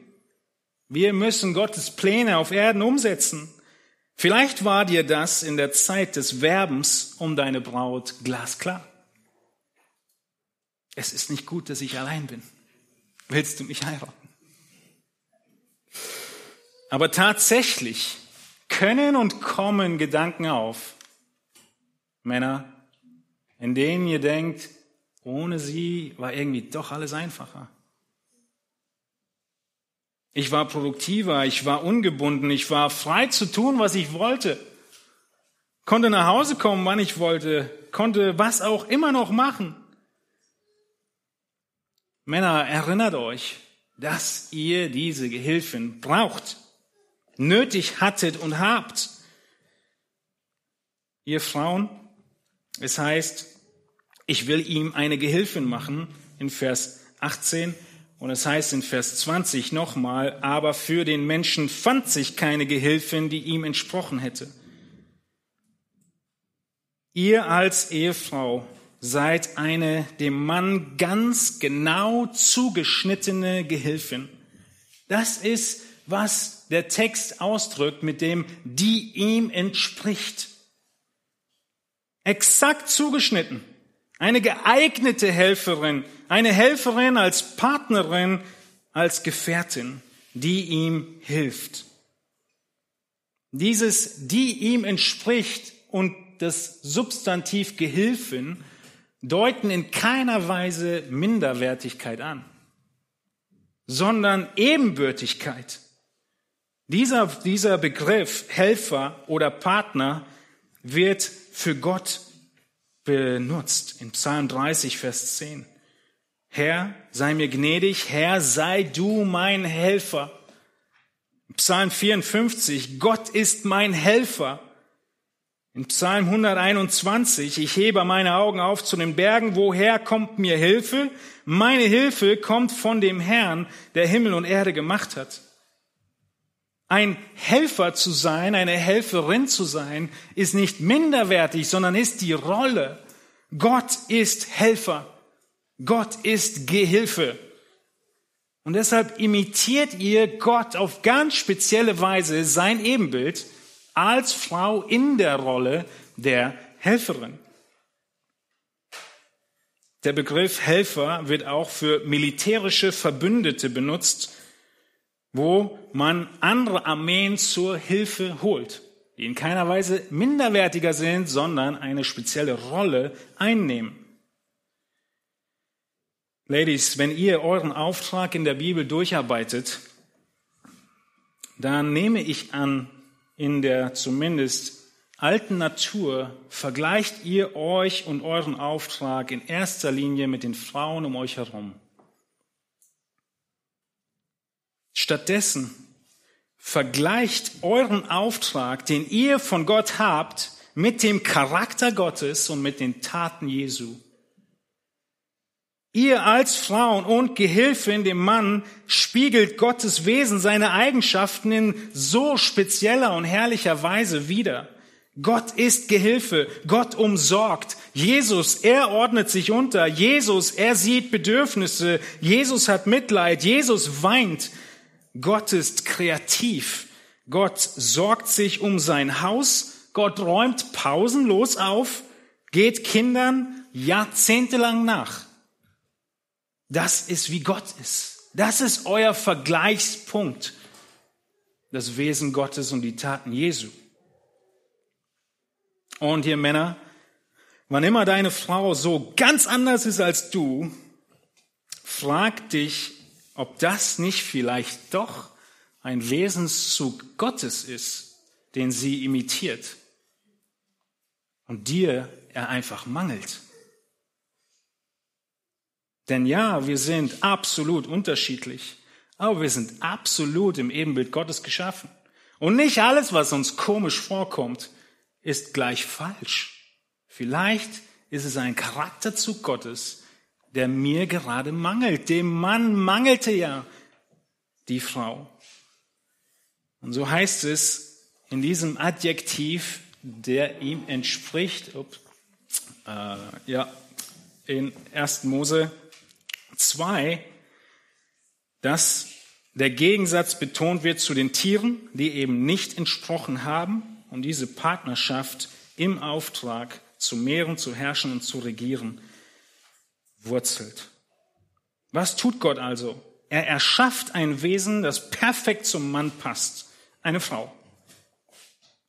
Wir müssen Gottes Pläne auf Erden umsetzen. Vielleicht war dir das in der Zeit des Werbens um deine Braut glasklar. Es ist nicht gut, dass ich allein bin. Willst du mich heiraten? Aber tatsächlich können und kommen Gedanken auf, Männer, in denen ihr denkt, ohne sie war irgendwie doch alles einfacher. Ich war produktiver, ich war ungebunden, ich war frei zu tun, was ich wollte. Konnte nach Hause kommen, wann ich wollte, konnte was auch immer noch machen. Männer, erinnert euch, dass ihr diese Gehilfen braucht, nötig hattet und habt. Ihr Frauen, es heißt, ich will ihm eine Gehilfin machen in Vers 18 und es heißt in Vers 20 nochmal, aber für den Menschen fand sich keine Gehilfin, die ihm entsprochen hätte. Ihr als Ehefrau seid eine dem Mann ganz genau zugeschnittene Gehilfin. Das ist, was der Text ausdrückt, mit dem die ihm entspricht. Exakt zugeschnitten. Eine geeignete Helferin, eine Helferin als Partnerin, als Gefährtin, die ihm hilft. Dieses, die ihm entspricht und das Substantiv Gehilfin deuten in keiner Weise Minderwertigkeit an, sondern Ebenbürtigkeit. Dieser, dieser Begriff Helfer oder Partner wird für Gott benutzt in Psalm 30, Vers 10. Herr, sei mir gnädig, Herr, sei du mein Helfer. Psalm 54, Gott ist mein Helfer. In Psalm 121, ich hebe meine Augen auf zu den Bergen, woher kommt mir Hilfe? Meine Hilfe kommt von dem Herrn, der Himmel und Erde gemacht hat. Ein Helfer zu sein, eine Helferin zu sein, ist nicht minderwertig, sondern ist die Rolle. Gott ist Helfer. Gott ist Gehilfe. Und deshalb imitiert ihr Gott auf ganz spezielle Weise sein Ebenbild als Frau in der Rolle der Helferin. Der Begriff Helfer wird auch für militärische Verbündete benutzt, wo man andere Armeen zur Hilfe holt, die in keiner Weise minderwertiger sind, sondern eine spezielle Rolle einnehmen. Ladies, wenn ihr euren Auftrag in der Bibel durcharbeitet, dann nehme ich an, in der zumindest alten Natur vergleicht ihr euch und euren Auftrag in erster Linie mit den Frauen um euch herum. Stattdessen vergleicht euren Auftrag, den ihr von Gott habt, mit dem Charakter Gottes und mit den Taten Jesu. Ihr als Frauen und Gehilfin dem Mann spiegelt Gottes Wesen, seine Eigenschaften in so spezieller und herrlicher Weise wider. Gott ist Gehilfe, Gott umsorgt. Jesus, er ordnet sich unter. Jesus, er sieht Bedürfnisse. Jesus hat Mitleid. Jesus weint. Gott ist kreativ. Gott sorgt sich um sein Haus. Gott räumt pausenlos auf, geht Kindern jahrzehntelang nach. Das ist, wie Gott ist. Das ist euer Vergleichspunkt. Das Wesen Gottes und die Taten Jesu. Und ihr Männer, wann immer deine Frau so ganz anders ist als du, frag dich, ob das nicht vielleicht doch ein Wesenszug Gottes ist, den sie imitiert und dir er einfach mangelt. Denn ja, wir sind absolut unterschiedlich, aber wir sind absolut im Ebenbild Gottes geschaffen. Und nicht alles, was uns komisch vorkommt, ist gleich falsch. Vielleicht ist es ein Charakterzug Gottes, der mir gerade mangelt. Dem Mann mangelte ja die Frau. Und so heißt es in diesem Adjektiv, der ihm entspricht, ups, äh, ja, in 1. Mose 2, dass der Gegensatz betont wird zu den Tieren, die eben nicht entsprochen haben und diese Partnerschaft im Auftrag zu mehren, zu herrschen und zu regieren wurzelt. Was tut Gott also? Er erschafft ein Wesen, das perfekt zum Mann passt, eine Frau.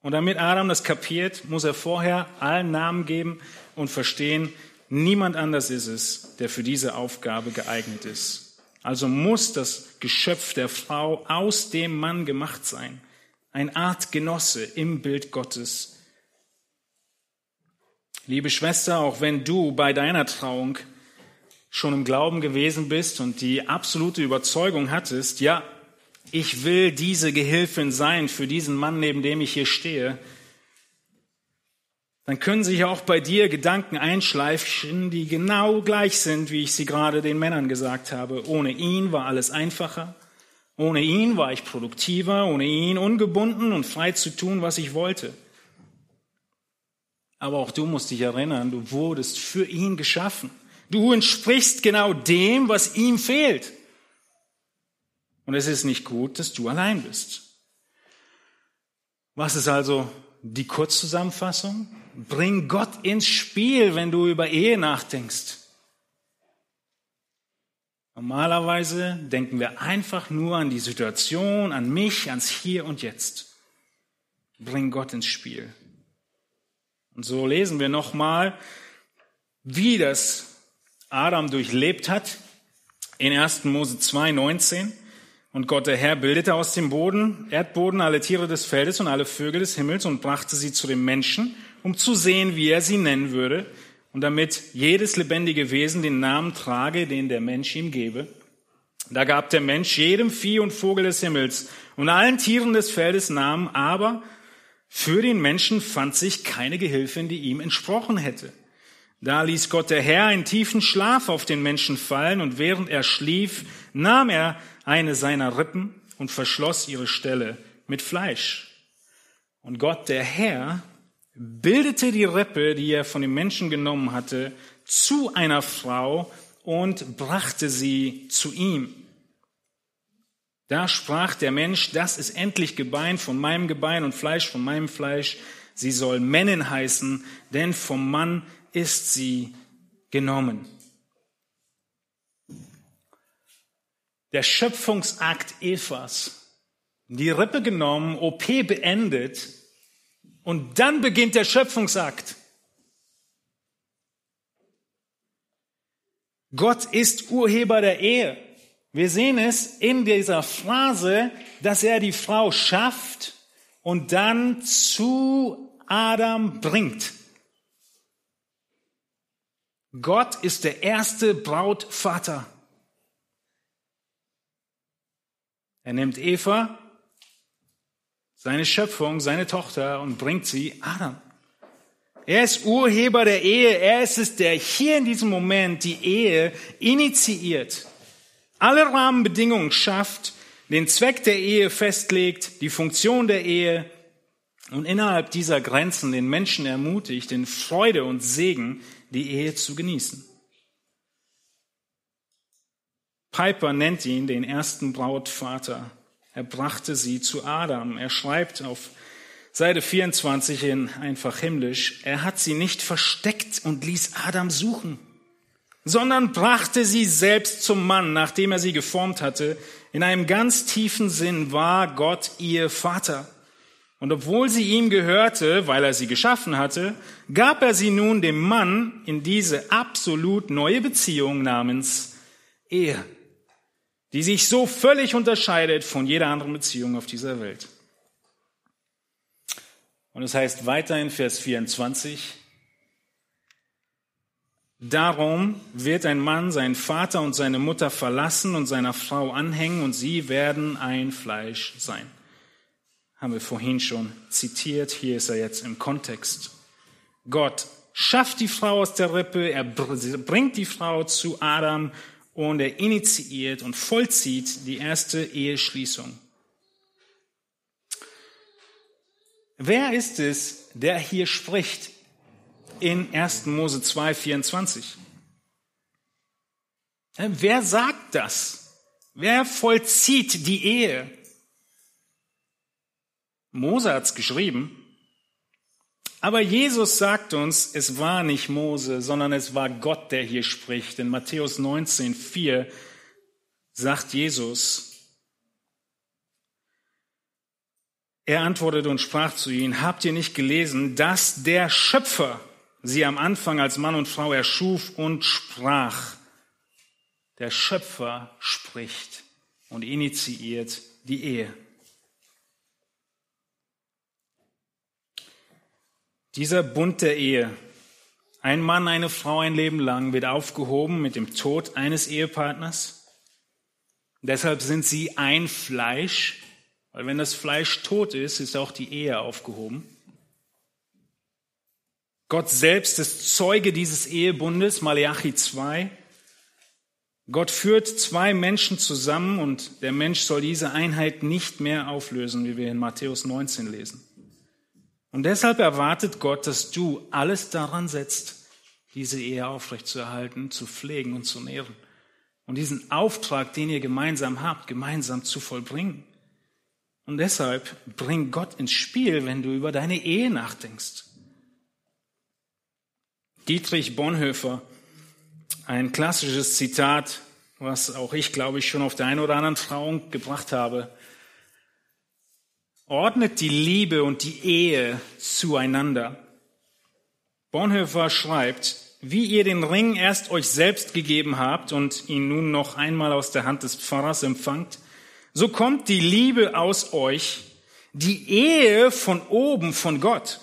Und damit Adam das kapiert, muss er vorher allen Namen geben und verstehen, Niemand anders ist es, der für diese Aufgabe geeignet ist. Also muss das Geschöpf der Frau aus dem Mann gemacht sein. Ein Art Genosse im Bild Gottes. Liebe Schwester, auch wenn du bei deiner Trauung schon im Glauben gewesen bist und die absolute Überzeugung hattest, ja, ich will diese Gehilfin sein für diesen Mann, neben dem ich hier stehe, dann können sich auch bei dir Gedanken einschleifen, die genau gleich sind, wie ich sie gerade den Männern gesagt habe. Ohne ihn war alles einfacher. Ohne ihn war ich produktiver, ohne ihn ungebunden und frei zu tun, was ich wollte. Aber auch du musst dich erinnern, du wurdest für ihn geschaffen. Du entsprichst genau dem, was ihm fehlt. Und es ist nicht gut, dass du allein bist. Was ist also die Kurzzusammenfassung? Bring Gott ins Spiel, wenn du über Ehe nachdenkst. Normalerweise denken wir einfach nur an die Situation, an mich, ans Hier und Jetzt. Bring Gott ins Spiel. Und so lesen wir nochmal, wie das Adam durchlebt hat, in 1. Mose 2, 19. Und Gott der Herr bildete aus dem Boden, Erdboden alle Tiere des Feldes und alle Vögel des Himmels und brachte sie zu dem Menschen, um zu sehen, wie er sie nennen würde und damit jedes lebendige Wesen den Namen trage, den der Mensch ihm gebe. Da gab der Mensch jedem Vieh und Vogel des Himmels und allen Tieren des Feldes Namen, aber für den Menschen fand sich keine Gehilfin, die ihm entsprochen hätte. Da ließ Gott der Herr einen tiefen Schlaf auf den Menschen fallen und während er schlief, nahm er eine seiner Rippen und verschloss ihre Stelle mit Fleisch. Und Gott der Herr bildete die Rippe, die er von dem Menschen genommen hatte, zu einer Frau und brachte sie zu ihm. Da sprach der Mensch, das ist endlich Gebein von meinem Gebein und Fleisch von meinem Fleisch. Sie soll Männin heißen, denn vom Mann ist sie genommen. Der Schöpfungsakt Evas, die Rippe genommen, OP beendet und dann beginnt der Schöpfungsakt. Gott ist Urheber der Ehe. Wir sehen es in dieser Phrase, dass er die Frau schafft und dann zu Adam bringt. Gott ist der erste Brautvater. Er nimmt Eva, seine Schöpfung, seine Tochter und bringt sie Adam. Er ist Urheber der Ehe. Er ist es, der hier in diesem Moment die Ehe initiiert, alle Rahmenbedingungen schafft, den Zweck der Ehe festlegt, die Funktion der Ehe und innerhalb dieser Grenzen den Menschen ermutigt, in Freude und Segen die Ehe zu genießen. Piper nennt ihn den ersten Brautvater. Er brachte sie zu Adam. Er schreibt auf Seite 24 in einfach himmlisch, er hat sie nicht versteckt und ließ Adam suchen, sondern brachte sie selbst zum Mann, nachdem er sie geformt hatte. In einem ganz tiefen Sinn war Gott ihr Vater. Und obwohl sie ihm gehörte, weil er sie geschaffen hatte, gab er sie nun dem Mann in diese absolut neue Beziehung namens Ehe, die sich so völlig unterscheidet von jeder anderen Beziehung auf dieser Welt. Und es heißt weiter in Vers 24, Darum wird ein Mann seinen Vater und seine Mutter verlassen und seiner Frau anhängen und sie werden ein Fleisch sein haben wir vorhin schon zitiert. Hier ist er jetzt im Kontext. Gott schafft die Frau aus der Rippe, er bringt die Frau zu Adam und er initiiert und vollzieht die erste Eheschließung. Wer ist es, der hier spricht in 1. Mose 2, 24? Wer sagt das? Wer vollzieht die Ehe? Mose hat's geschrieben. Aber Jesus sagt uns, es war nicht Mose, sondern es war Gott, der hier spricht. In Matthäus 19, 4 sagt Jesus, er antwortete und sprach zu ihnen, habt ihr nicht gelesen, dass der Schöpfer sie am Anfang als Mann und Frau erschuf und sprach? Der Schöpfer spricht und initiiert die Ehe. Dieser Bund der Ehe, ein Mann, eine Frau ein Leben lang, wird aufgehoben mit dem Tod eines Ehepartners. Deshalb sind sie ein Fleisch, weil wenn das Fleisch tot ist, ist auch die Ehe aufgehoben. Gott selbst ist Zeuge dieses Ehebundes, Malachi 2. Gott führt zwei Menschen zusammen und der Mensch soll diese Einheit nicht mehr auflösen, wie wir in Matthäus 19 lesen. Und deshalb erwartet Gott, dass du alles daran setzt, diese Ehe aufrechtzuerhalten, zu pflegen und zu nähren. Und diesen Auftrag, den ihr gemeinsam habt, gemeinsam zu vollbringen. Und deshalb bring Gott ins Spiel, wenn du über deine Ehe nachdenkst. Dietrich Bonhoeffer, ein klassisches Zitat, was auch ich, glaube ich, schon auf der einen oder anderen Trauung gebracht habe ordnet die Liebe und die Ehe zueinander. Bonhoeffer schreibt, wie ihr den Ring erst euch selbst gegeben habt und ihn nun noch einmal aus der Hand des Pfarrers empfangt, so kommt die Liebe aus euch, die Ehe von oben von Gott.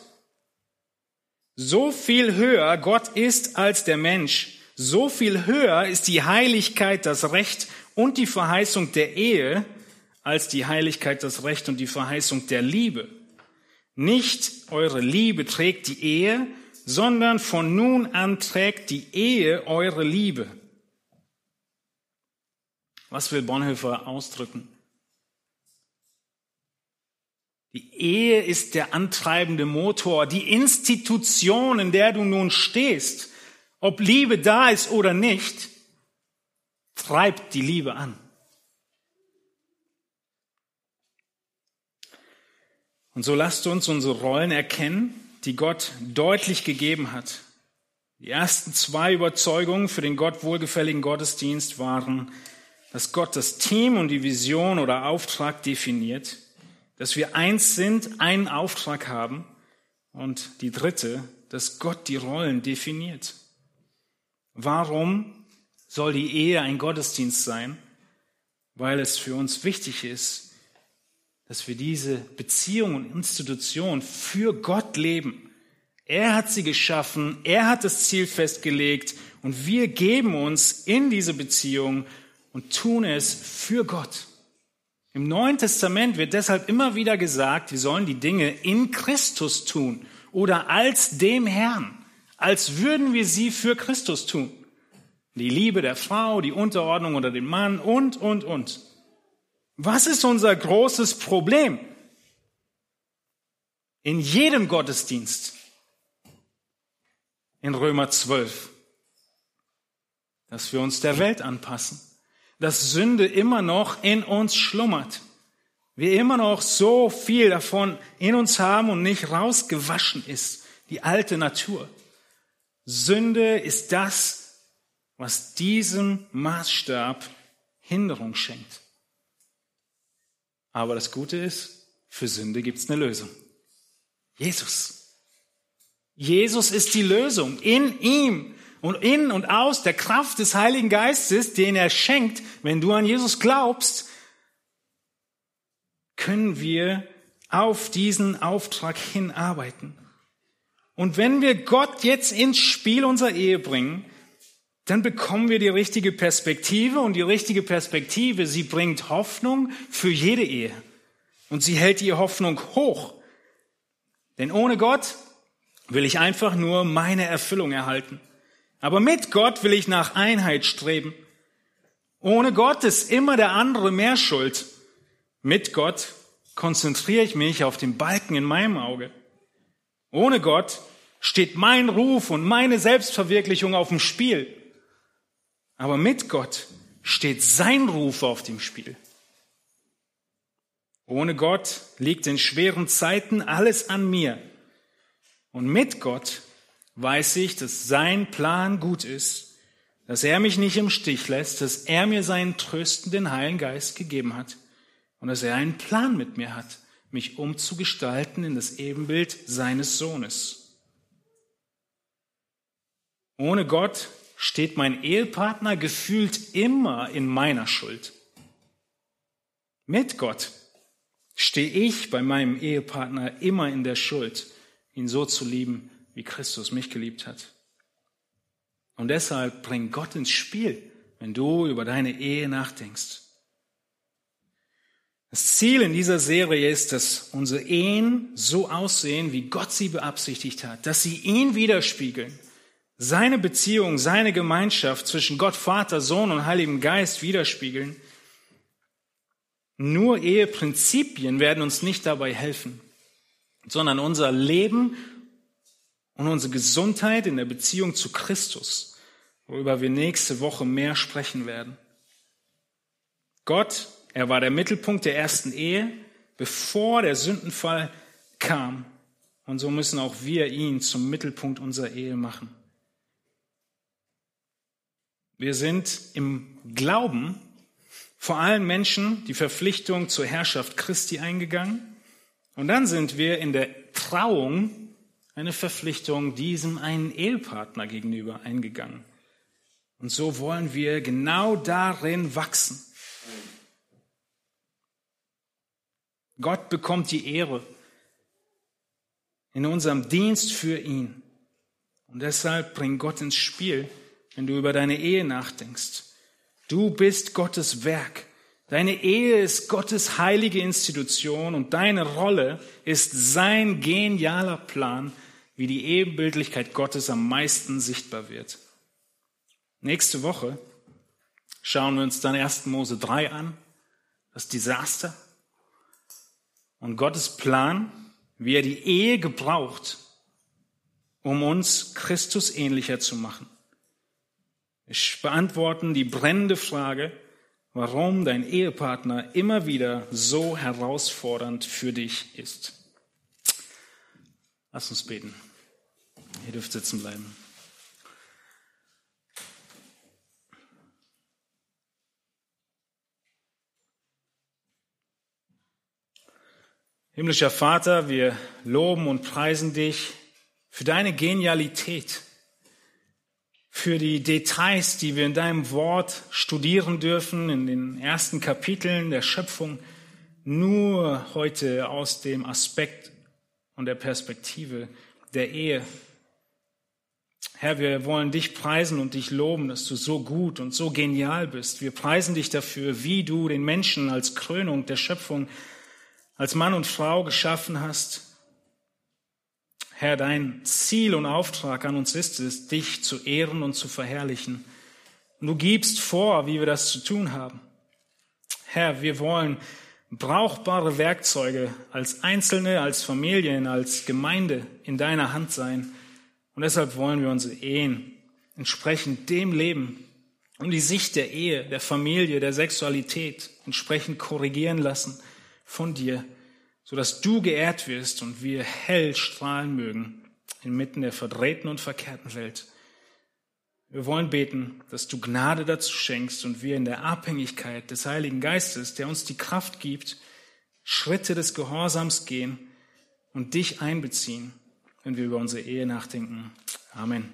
So viel höher Gott ist als der Mensch, so viel höher ist die Heiligkeit, das Recht und die Verheißung der Ehe als die Heiligkeit, das Recht und die Verheißung der Liebe. Nicht eure Liebe trägt die Ehe, sondern von nun an trägt die Ehe eure Liebe. Was will Bonhoeffer ausdrücken? Die Ehe ist der antreibende Motor, die Institution, in der du nun stehst. Ob Liebe da ist oder nicht, treibt die Liebe an. Und so lasst uns unsere Rollen erkennen, die Gott deutlich gegeben hat. Die ersten zwei Überzeugungen für den Gott wohlgefälligen Gottesdienst waren, dass Gott das Team und die Vision oder Auftrag definiert, dass wir eins sind, einen Auftrag haben und die dritte, dass Gott die Rollen definiert. Warum soll die Ehe ein Gottesdienst sein? Weil es für uns wichtig ist, dass wir diese Beziehung und Institution für Gott leben. Er hat sie geschaffen, er hat das Ziel festgelegt und wir geben uns in diese Beziehung und tun es für Gott. Im Neuen Testament wird deshalb immer wieder gesagt, wir sollen die Dinge in Christus tun oder als dem Herrn, als würden wir sie für Christus tun. Die Liebe der Frau, die Unterordnung unter dem Mann und, und, und. Was ist unser großes Problem? In jedem Gottesdienst, in Römer 12, dass wir uns der Welt anpassen, dass Sünde immer noch in uns schlummert, wir immer noch so viel davon in uns haben und nicht rausgewaschen ist, die alte Natur. Sünde ist das, was diesem Maßstab Hinderung schenkt. Aber das Gute ist, für Sünde gibt es eine Lösung. Jesus. Jesus ist die Lösung. In ihm und in und aus der Kraft des Heiligen Geistes, den er schenkt, wenn du an Jesus glaubst, können wir auf diesen Auftrag hinarbeiten. Und wenn wir Gott jetzt ins Spiel unserer Ehe bringen, dann bekommen wir die richtige Perspektive und die richtige Perspektive, sie bringt Hoffnung für jede Ehe. Und sie hält die Hoffnung hoch. Denn ohne Gott will ich einfach nur meine Erfüllung erhalten. Aber mit Gott will ich nach Einheit streben. Ohne Gott ist immer der andere mehr schuld. Mit Gott konzentriere ich mich auf den Balken in meinem Auge. Ohne Gott steht mein Ruf und meine Selbstverwirklichung auf dem Spiel. Aber mit Gott steht sein Ruf auf dem Spiel. Ohne Gott liegt in schweren Zeiten alles an mir. Und mit Gott weiß ich, dass sein Plan gut ist, dass er mich nicht im Stich lässt, dass er mir seinen tröstenden Heiligen Geist gegeben hat und dass er einen Plan mit mir hat, mich umzugestalten in das Ebenbild seines Sohnes. Ohne Gott steht mein Ehepartner gefühlt immer in meiner Schuld. Mit Gott stehe ich bei meinem Ehepartner immer in der Schuld, ihn so zu lieben, wie Christus mich geliebt hat. Und deshalb bring Gott ins Spiel, wenn du über deine Ehe nachdenkst. Das Ziel in dieser Serie ist, dass unsere Ehen so aussehen, wie Gott sie beabsichtigt hat, dass sie ihn widerspiegeln, seine Beziehung, seine Gemeinschaft zwischen Gott, Vater, Sohn und Heiligem Geist widerspiegeln. Nur Eheprinzipien werden uns nicht dabei helfen, sondern unser Leben und unsere Gesundheit in der Beziehung zu Christus, worüber wir nächste Woche mehr sprechen werden. Gott, er war der Mittelpunkt der ersten Ehe, bevor der Sündenfall kam. Und so müssen auch wir ihn zum Mittelpunkt unserer Ehe machen. Wir sind im Glauben vor allen Menschen die Verpflichtung zur Herrschaft Christi eingegangen. Und dann sind wir in der Trauung eine Verpflichtung diesem einen Ehepartner gegenüber eingegangen. Und so wollen wir genau darin wachsen. Gott bekommt die Ehre in unserem Dienst für ihn. Und deshalb bring Gott ins Spiel, wenn du über deine Ehe nachdenkst. Du bist Gottes Werk. Deine Ehe ist Gottes heilige Institution und deine Rolle ist sein genialer Plan, wie die Ebenbildlichkeit Gottes am meisten sichtbar wird. Nächste Woche schauen wir uns dann 1. Mose 3 an, das Desaster und Gottes Plan, wie er die Ehe gebraucht, um uns Christus ähnlicher zu machen. Beantworten die brennende Frage, warum dein Ehepartner immer wieder so herausfordernd für dich ist. Lass uns beten. Ihr dürft sitzen bleiben. Himmlischer Vater, wir loben und preisen dich für deine Genialität, für die Details, die wir in deinem Wort studieren dürfen, in den ersten Kapiteln der Schöpfung, nur heute aus dem Aspekt und der Perspektive der Ehe. Herr, wir wollen dich preisen und dich loben, dass du so gut und so genial bist. Wir preisen dich dafür, wie du den Menschen als Krönung der Schöpfung als Mann und Frau geschaffen hast. Herr, dein Ziel und Auftrag an uns ist es, dich zu ehren und zu verherrlichen. Und du gibst vor, wie wir das zu tun haben. Herr, wir wollen brauchbare Werkzeuge als Einzelne, als Familien, als Gemeinde in deiner Hand sein. Und deshalb wollen wir unsere Ehen entsprechend dem Leben und die Sicht der Ehe, der Familie, der Sexualität entsprechend korrigieren lassen von dir, so dass du geehrt wirst und wir hell strahlen mögen inmitten der verdrehten und verkehrten Welt. Wir wollen beten, dass du Gnade dazu schenkst und wir in der Abhängigkeit des Heiligen Geistes, der uns die Kraft gibt, Schritte des Gehorsams gehen und dich einbeziehen, wenn wir über unsere Ehe nachdenken. Amen.